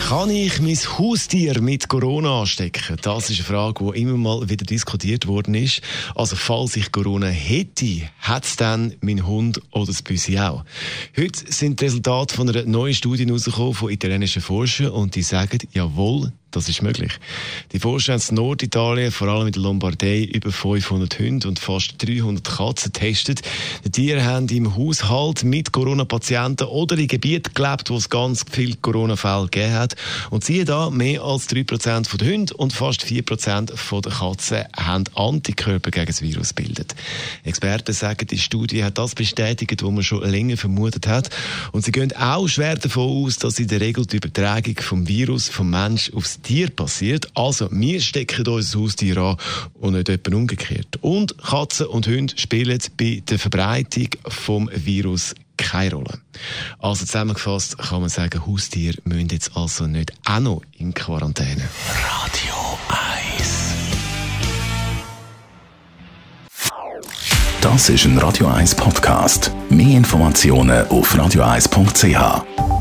kann ich mein Haustier mit Corona anstecken? Das ist eine Frage, die immer mal wieder diskutiert worden ist. Also, falls ich Corona hätte, hat es dann mein Hund oder das Büsi auch? Heute sind die Resultate von einer neuen Studie herausgekommen von italienischen Forschern und die sagen, jawohl, das ist möglich. Die Forscher haben in Norditalien, vor allem in der Lombardei, über 500 Hunde und fast 300 Katzen getestet. Die Tiere haben im Haushalt mit Corona-Patienten oder in Gebieten gelebt, wo es ganz viele Corona-Fälle gegeben hat. Und siehe da, mehr als 3% der Hunde und fast 4% der Katzen haben Antikörper gegen das Virus gebildet. Experten sagen, die Studie hat das bestätigt, was man schon länger vermutet hat. Und sie gehen auch schwer davon aus, dass in der Regel die Übertragung vom Virus vom Mensch aufs Tier passiert. Also, wir stecken unser Haustier an und nicht etwa umgekehrt. Und Katzen und Hunde spielen bei der Verbreitung vom Virus keine Rolle. Also zusammengefasst kann man sagen, Haustiere müssen jetzt also nicht auch noch in Quarantäne. Radio 1 Das ist ein Radio 1 Podcast. Mehr Informationen auf radio1.ch.